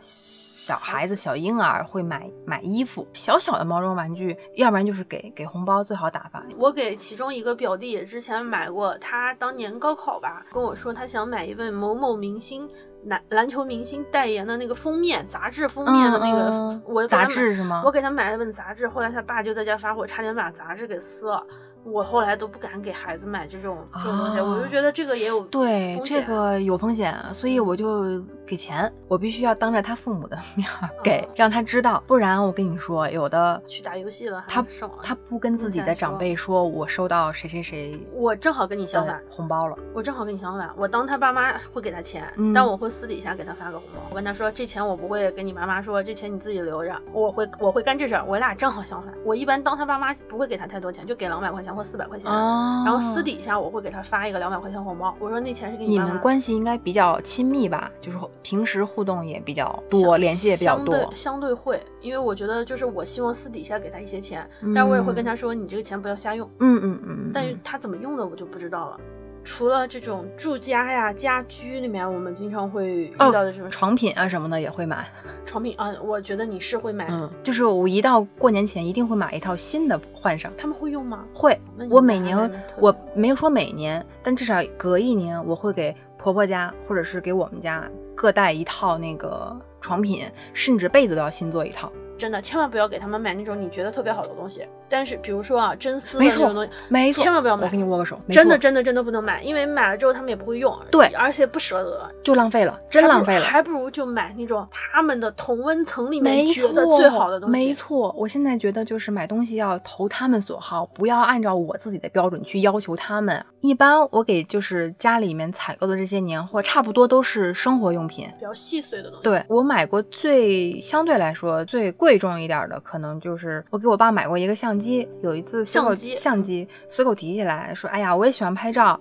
小孩子、小婴儿会买买衣服，小小的毛绒玩具，要不然就是给给红包最好打发。我给其中一个表弟之前买过，他当年高考吧，跟我说他想买一份某某明星篮篮球明星代言的那个封面杂志封面的那个，我给他买杂志是吗我给他买了本杂志，后来他爸就在家发火，差点把杂志给撕了。我后来都不敢给孩子买这种这种东西，啊我就觉得这个也有对，这个有风险，所以我就给钱，我必须要当着他父母的面儿给，让他知道，不然我跟你说，有的去打游戏了，他他不跟自己的长辈说，我收到谁谁谁我正好跟你相反，红包了，我正好跟你相反，我当他爸妈会给他钱，嗯但我会私底下给他发个红包。我跟他说，这钱我不会跟你妈妈说，这钱你自己留着，我会我会干这事儿。我俩正好相反，我一般当他爸妈不会给他太多钱，就给两百块钱或四百块钱。哦然后私底下我会给他发一个两百块钱红包，我说那钱是给你妈妈们关系应该比较亲密吧？就是平时互动也比较多，联系也比较相多。对相对会，因为我觉得就是我希望私底下给他一些钱，嗯但我也会跟他说，你这个钱不要瞎用。嗯嗯嗯嗯，但是他怎么用的我就不知道了。除了这种住家呀、家居里面，我们经常会遇哦到的这种床品啊什么的也会买。床品啊，我觉得你是会买，嗯，就是我一到过年前一定会买一套新的换上。他们会用吗？会我每年我没有说每年，但至少隔一年我会给婆婆家或者是给我们家各带一套那个床品，甚至被子都要新做一套。真的千万不要给他们买那种你觉得特别好的东西。但是比如说啊，真丝的没错东西，没错，千万不要买我跟你握个手，真的真的真的不能买，因为买了之后他们也不会用，对而且不舍得，就浪费了，真浪费了。还不如就买那种他们的同温层里面觉得错，最好的东西。没错，我现在觉得就是买东西要投他们所好，不要按照我自己的标准去要求他们。一般我给就是家里面采购的这些年货，差不多都是生活用品。比较细碎的东西。对我买过最相对来说最贵重一点的，可能就是我给我爸买过一个相机。有一次相机相机随口提起来说，哎呀，我也喜欢拍照，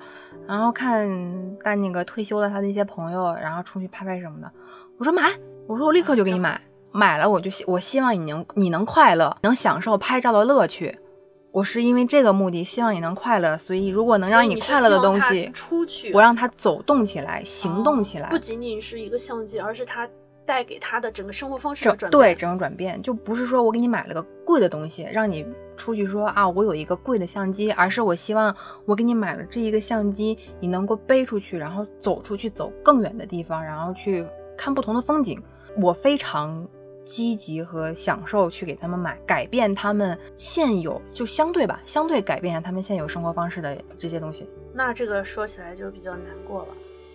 然后看带那个退休了他的一些朋友，然后出去拍拍什么的。我说买，我说我立刻就给你买。买了我就希我希望你能你能快乐，能享受拍照的乐趣。我是因为这个目的，希望你能快乐，所以如果能让你快乐的东西，出去，我让它走动起来，行动起来。不仅仅是一个相机，而是它带给他的整个生活方式的转变。对，整个转变就不是说我给你买了个贵的东西，让你出去说啊，我有一个贵的相机，而是我希望我给你买了这一个相机，你能够背出去，然后走出去，走更远的地方，然后去看不同的风景。我非常积极和享受去给他们买，改变他们现有就相对吧，相对改变一下他们现有生活方式的这些东西。那这个说起来就比较难过了。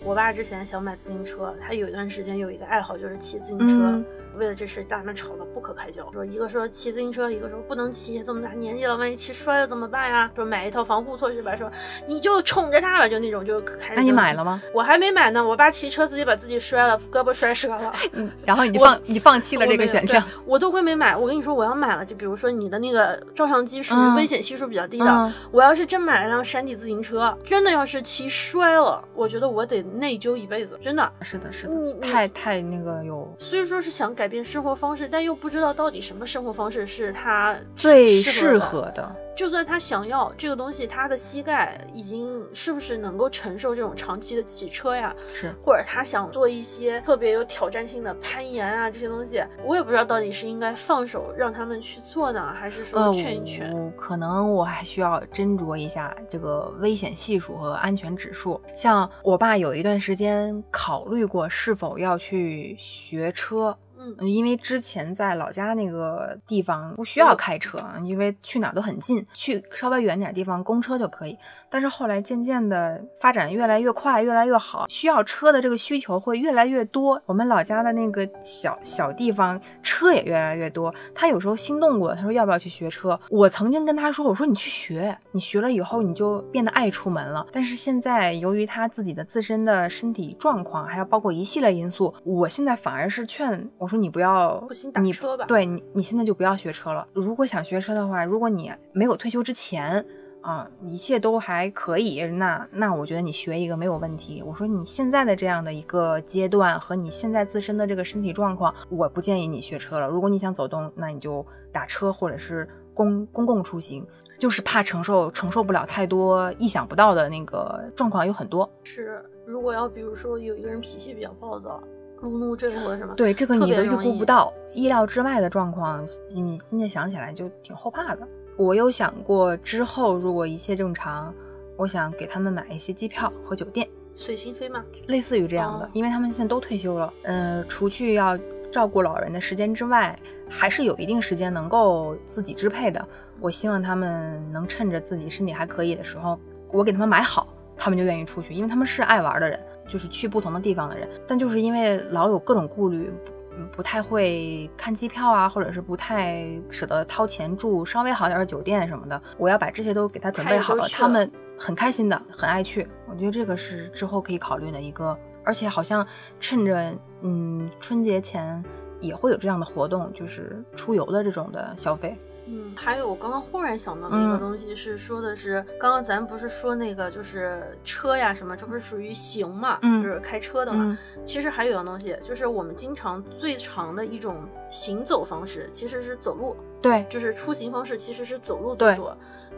我爸之前想买自行车，他有一段时间有一个爱好就是骑自行车。为了这事，家里面吵得不可开交。说一个说骑自行车，一个说不能骑，这么大年纪了，万一骑摔了怎么办呀？说买一套防护措施吧。说你就宠着他吧，就那种就开。那你买了吗？我还没买呢。我爸骑车自己把自己摔了，胳膊摔折了。嗯，然后你放你放弃了这个选项。我都会没买。我跟你说，我要买了，就比如说你的那个照相机属于危险系数比较低的。我要是真买了辆山地自行车，真的要是骑摔了，我觉得我得内疚一辈子。真的是的，是的，你太太那个有。所以说是想改变生活方式。但又不知道到底什么生活方式是他最适合的。就算他想要这个东西，他的膝盖已经是不是能够承受这种长期的骑车呀？是，或者他想做一些特别有挑战性的攀岩啊这些东西，我也不知道到底是应该放手让他们去做呢，还是说劝一劝？可能我还需要斟酌一下这个危险系数和安全指数。像我爸有一段时间考虑过是否要去学车。嗯，因为之前在老家那个地方不需要开车，因为去哪都很近，去稍微远点地方公车就可以。但是后来渐渐的发展越来越快，越来越好，需要车的这个需求会越来越多。我们老家的那个小小地方车也越来越多。他有时候心动过，他说要不要去学车？我曾经跟他说，我说你去学，你学了以后你就变得爱出门了。但是现在由于他自己的自身的身体状况，还有包括一系列因素，我现在反而是劝我说。你不要，你车吧？对你，你现在就不要学车了。如果想学车的话，如果你没有退休之前啊，一切都还可以，那那我觉得你学一个没有问题。我说你现在的这样的一个阶段和你现在自身的这个身体状况，我不建议你学车了。如果你想走动，那你就打车或者是公公共出行，就是怕承受承受不了太多意想不到的那个状况有很多。是，如果要比如说有一个人脾气比较暴躁。路怒症或者什么？对，这个你都预估不到，意料之外的状况，你现在想起来就挺后怕的。我有想过之后如果一切正常，我想给他们买一些机票和酒店，随心飞吗？类似于这样的，因为他们现在都退休了，嗯，除去要照顾老人的时间之外，还是有一定时间能够自己支配的。我希望他们能趁着自己身体还可以的时候，我给他们买好，他们就愿意出去，因为他们是爱玩的人。就是去不同的地方的人，但就是因为老有各种顾虑，不不太会看机票啊，或者是不太舍得掏钱住稍微好点的酒店什么的。我要把这些都给他准备好了，他们很开心的，很爱去。我觉得这个是之后可以考虑的一个，而且好像趁着嗯春节前也会有这样的活动，就是出游的这种的消费。嗯，还有我刚刚忽然想到的一个东西是说的是，刚刚咱不是说那个就是车呀什么，这不是属于行嘛，就是开车的嘛。其实还有一样东西，就是我们经常最长的一种行走方式其实是走路。对，就是出行方式其实是走路最多。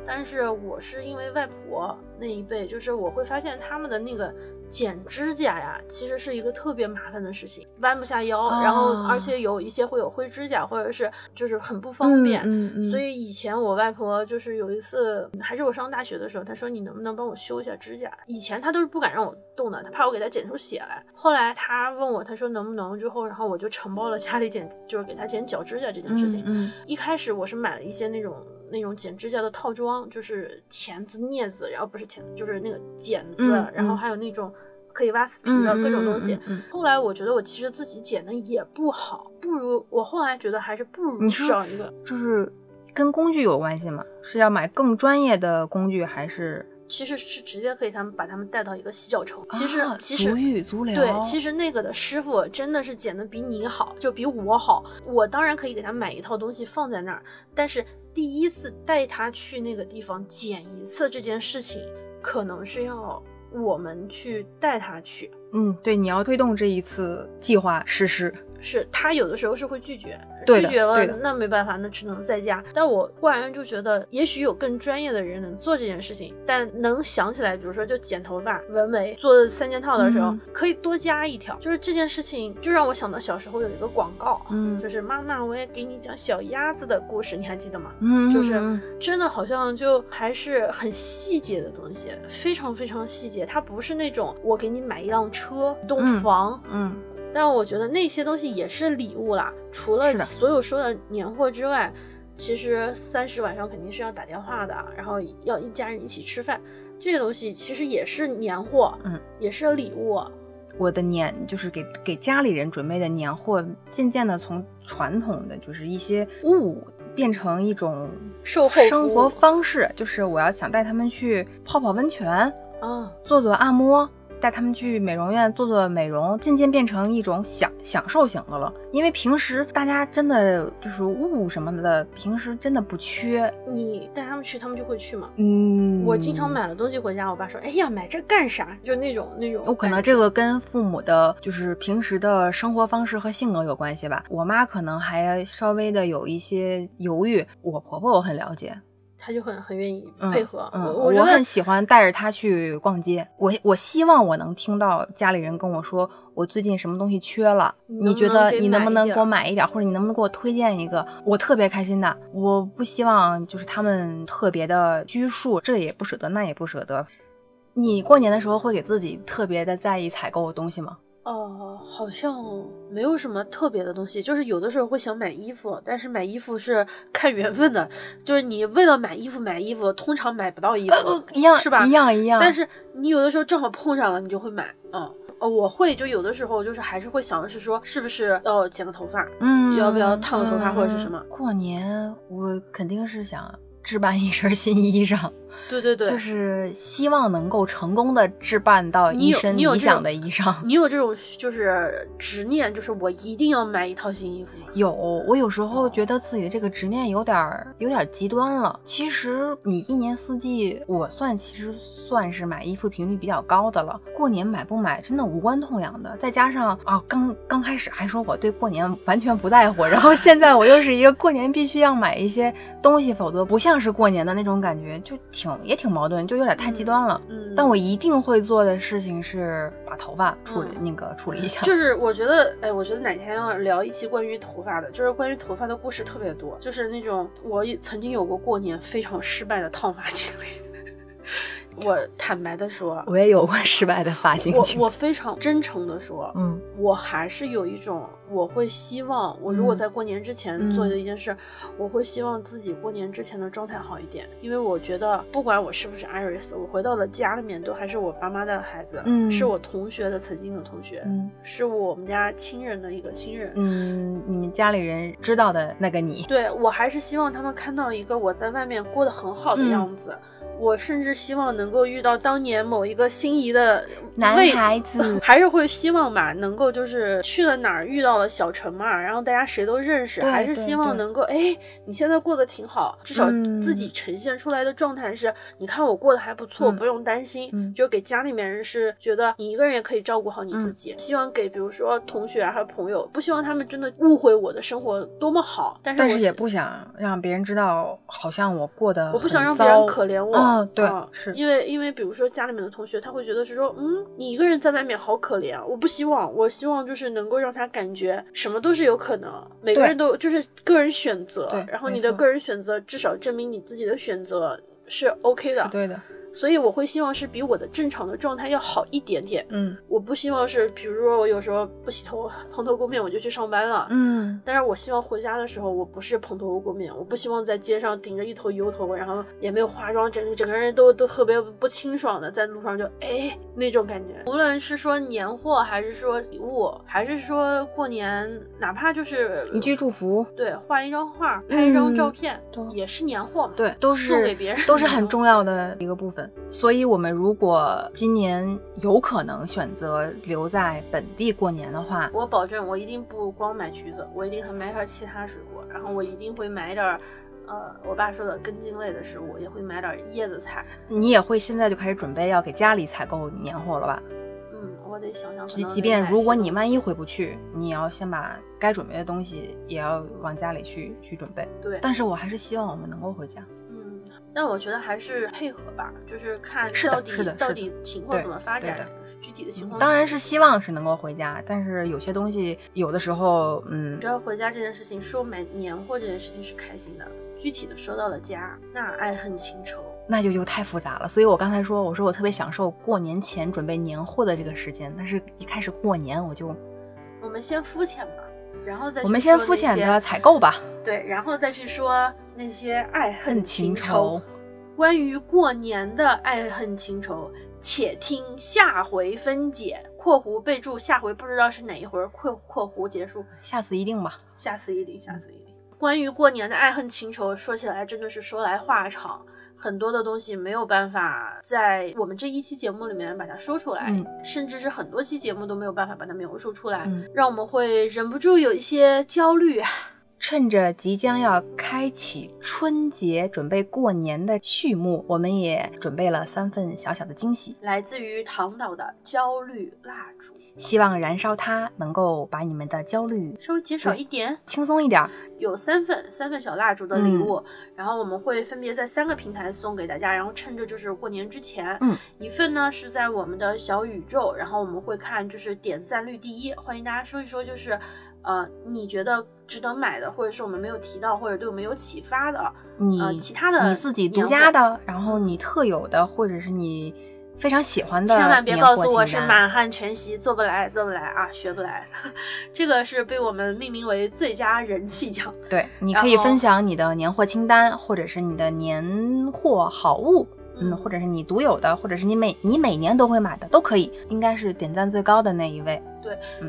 但是我是因为外婆那一辈，就是我会发现他们的那个。剪指甲呀，其实是一个特别麻烦的事情，弯不下腰，然后而且有一些会有灰指甲，或者是就是很不方便。嗯嗯。所以以前我外婆就是有一次，还是我上大学的时候，她说你能不能帮我修一下指甲？以前她都是不敢让我动的，她怕我给她剪出血来。后来她问我，她说能不能？之后然后我就承包了家里剪，就是给她剪脚指甲这件事情。嗯。一开始我是买了一些那种那种剪指甲的套装，就是钳子、镊子，然后不是钳子，就是那个剪子，然后还有那种。可以挖死皮的各种东西。后来我觉得我其实自己剪的也不好，不如我后来觉得还是不如找一个。就是跟工具有关系吗？是要买更专业的工具，还是其实是直接可以他们把他们带到一个洗脚城？其实其实足浴足疗对，其实那个的师傅真的是剪的比你好，就比我好。我当然可以给他买一套东西放在那儿，但是第一次带他去那个地方剪一次这件事情，可能是要。我们去带他去，嗯，对，你要推动这一次计划实施。是他有的时候是会拒绝，拒绝了那没办法，那只能在家。但我忽然就觉得，也许有更专业的人能做这件事情，但能想起来，比如说就剪头发、纹眉、做三件套的时候，嗯可以多加一条。就是这件事情，就让我想到小时候有一个广告，嗯就是妈妈，我也给你讲小鸭子的故事，你还记得吗？嗯，就是嗯真的好像就还是很细节的东西，非常非常细节。它不是那种我给你买一辆车、一栋嗯房，嗯但我觉得那些东西也是礼物啦。除了所有说的年货之外，其实三十晚上肯定是要打电话的，然后要一家人一起吃饭，这些东西其实也是年货，嗯，也是礼物。我的年就是给给家里人准备的年货，渐渐的从传统的就是一些物变成一种售后生活方式，就是我要想带他们去泡泡温泉，啊，做做按摩，带他们去美容院做做美容，渐渐变成一种享享受型的了。因为平时大家真的就是物什么的，平时真的不缺。你带他们去，他们就会去吗？嗯，我经常。买了东西回家，我爸说：“哎呀，买这干啥？”就那种那种感觉。有可能这个跟父母的，就是平时的生活方式和性格有关系吧。我妈可能还稍微的有一些犹豫，我婆婆我很了解，他就很很愿意嗯配合。嗯，我我很喜欢带着他去逛街。我我希望我能听到家里人跟我说，我最近什么东西缺了，你你觉得你能不能给我买一点，或者你能不能给我推荐一个？我特别开心的。我不希望就是他们特别的拘束，这也不舍得，那也不舍得。你过年的时候会给自己特别的在意采购的东西吗？呃，好像没有什么特别的东西，就是有的时候会想买衣服，但是买衣服是 看缘分的，就是你为了买衣服买衣服，通常买不到衣服，呃，一样是吧？一样一样。但是你有的时候正好碰上了，你就会买，嗯。呃，我会就有的时候就是还是会想的是说，是不是要剪个头发？嗯，要不要烫个头发或者是什么嗯过年我肯定是想置办一身新衣裳。对对对，就是希望能够成功的置办到一身理想的衣裳。你有这种就是执念，就是我一定要买一套新衣服吗？有，我有时候觉得自己的这个执念有点儿有点儿极端了。其实你一年四季，我算其实算是买衣服频率比较高的了。过年买不买真的无关痛痒的。再加上啊，刚刚开始还说我对过年完全不在乎，然后现在我又是一个过年必须要买一些东西，否则不像是过年的那种感觉，就挺也挺矛盾，就有点太极端了。嗯，但我一定会做的事情是把头发处理、嗯那个处理一下。就是我觉得，哎，我觉得哪天要聊一期关于头发的，就是关于头发的故事特别多，就是那种我曾经有过过年非常失败的烫发经历。我坦白的说，我也有过失败的发型我我非常真诚的说，嗯我还是有一种，我会希望，我如果嗯在过年之前嗯做的一件事，我会希望自己过年之前的状态好一点，因为我觉得不管我是不是 Iris，我回到了家里面都还是我爸妈的孩子，嗯是我同学的曾经的同学，嗯是我们家亲人的一个亲人。嗯，你们家里人知道的那个你，对我还是希望他们看到一个我在外面过得很好的嗯样子。我甚至希望能够遇到当年某一个心仪的男孩子 还是会希望吧，能够就是去了哪儿遇到了小陈嘛，然后大家谁都认识，还是希望能够哎，你现在过得挺好，至少嗯自己呈现出来的状态是，你看我过得还不错，嗯不用担心，嗯就给家里面人是觉得你一个人也可以照顾好你自嗯己。希望给比如说同学啊还有朋友，不希望他们真的误会我的生活多么好，但是但是也不想让别人知道，好像我过得我不想让别人可怜我。嗯，对，嗯是，因为因为比如说家里面的同学，他会觉得是说，嗯，你一个人在外面好可怜啊。我不希望，我希望就是能够让他感觉什么都是有可能，每个人都就是个人选择，然后你的个人选择至少证明你自己的选择是 OK 的。是对的，所以我会希望是比我的正常的状态要好一点点。嗯我不希望是，比如说我有时候不洗头、蓬头垢面我就去上班了，嗯，但是我希望回家的时候，我不是蓬头垢面，我不希望在街上顶着一头油头，然后也没有化妆，整整个人都都特别不清爽的，在路上就哎那种感觉。无论是说年货，还是说礼物，还是说过年，哪怕就是一句祝福，对画一张画，拍一张照嗯片，都也是年货嘛。对，都是送给别人都是很重要的一个部分。所以，我们如果今年有可能选择留在本地过年的话，我保证，我一定不光买橘子，我一定还买点其他水果，然后我一定会买点儿，呃，我爸说的根茎类的食物，也会买点儿叶子菜。你也会现在就开始准备要给家里采购年货了吧？嗯，我我得想想即即便如果你万一回不去，你也要先把该准备的东西也要往家里去去准备。对，但是我还是希望我们能够回家。嗯，但我觉得还是配合吧，就是看到底到底情况怎么发展，具体的情况。当然是希望是能够回家，但是有些东西有的时候，嗯只，要回家这件事情，收买年货这件事情是开心的，具体的收到了家，那爱恨情仇。那就就太复杂了。所以我刚才说，我说我特别享受过年前准备年货的这个时间，但是一开始过年我就，我们先肤浅吧，然后再我们先肤浅的采购吧，对，然后再去说那些爱恨恨情情仇。关于过年的爱恨情仇，且听下回分解。（括弧备注下回不知道是哪一回，括括弧结束，下次一定吧。下次一定，下次一定。关于过年的爱恨情仇，说起来真的是说来话长，很多的东西没有办法在我们这一期节目里面把它说出来，嗯甚至是很多期节目都没有办法把它描述出来，嗯让我们会忍不住有一些焦虑啊。趁着即将要开启春节，准备过年的序幕，我们也准备了三份小小的惊喜，来自于唐导的焦虑蜡烛，希望燃烧它能够把你们的焦虑稍微减少一点。轻松一点儿。有三份三份小蜡烛的礼物，然后我们会分别在三个平台送给大家，然后趁着就是过年之前，嗯，一份呢是在我们的小宇宙，然后我们会看就是点赞率第一，欢迎大家说一说就是，呃，你觉得值得买的，或者是我们没有提到或者对我们有启发的，你、呃，其他的你自己独家的，然后你特有的，或者是你非常喜欢的，千万别告诉我是满汉全席，做不来，做不来啊，学不来。这个是被我们命名为最佳人气奖。对，你可以分享你的年货清单，或者是你的年货好物，嗯，嗯或者是你独有的，或者是你每你每年都会买的，都可以。应该是点赞最高的那一位。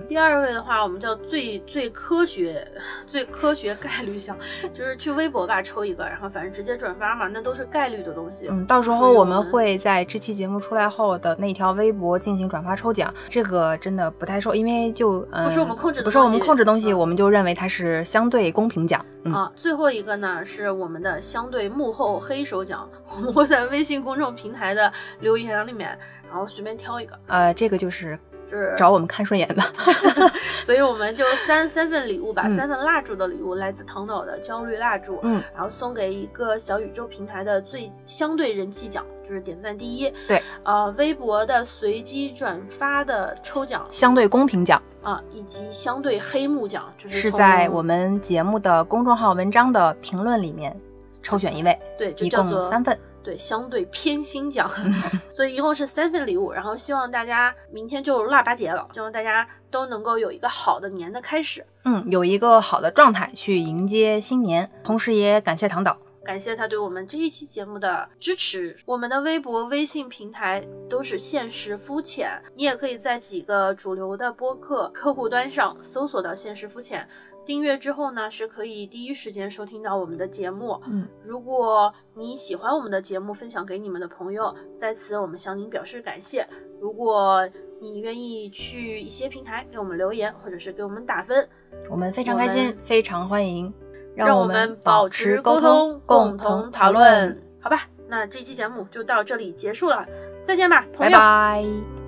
第二位的话，我们叫最最科学、最科学概率项，就是去微博吧抽一个，然后反正直接转发嘛，那都是概率的东西。嗯，到时候我们会在这期节目出来后的那条微博进行转发抽奖。这个真的不太受，因为就嗯不是我们控制的不是我们东西控制东西，嗯我们就认为它是相对公平奖。嗯，啊，最后一个呢是我们的相对幕后黑手奖，我们会在微信公众平台的留言里面，然后随便挑一个，呃，这个就是就是找我们看顺眼的。所以我们就三三份礼物吧，嗯三份蜡烛的礼物来自唐导的焦虑蜡烛，嗯，然后送给一个小宇宙平台的最相对人气奖，就是点赞第一。对，呃，微博的随机转发的抽奖相对公平奖啊、以及相对黑幕奖，就是是在我们节目的公众号文章的评论里面抽选一位，对，就一叫做共三份。对相对偏心奖，所以一共是三份礼物，然后希望大家明天就腊八节了，希望大家都能够有一个好的年的开始。嗯，有一个好的状态去迎接新年，同时也感谢唐导。感谢他对我们这一期节目的支持。我们的微博、微信平台都是现实肤浅，你也可以在几个主流的播客客户端上搜索到“现实肤浅”，订阅之后呢，是可以第一时间收听到我们的节目。嗯，如果你喜欢我们的节目，分享给你们的朋友，在此我们向您表示感谢。如果你愿意去一些平台给我们留言，或者是给我们打分，我们非常开心，非常欢迎，让我们保保持持沟通，共同讨论。。好吧，那这期节目就到这里结束了，再见吧，朋拜。拜。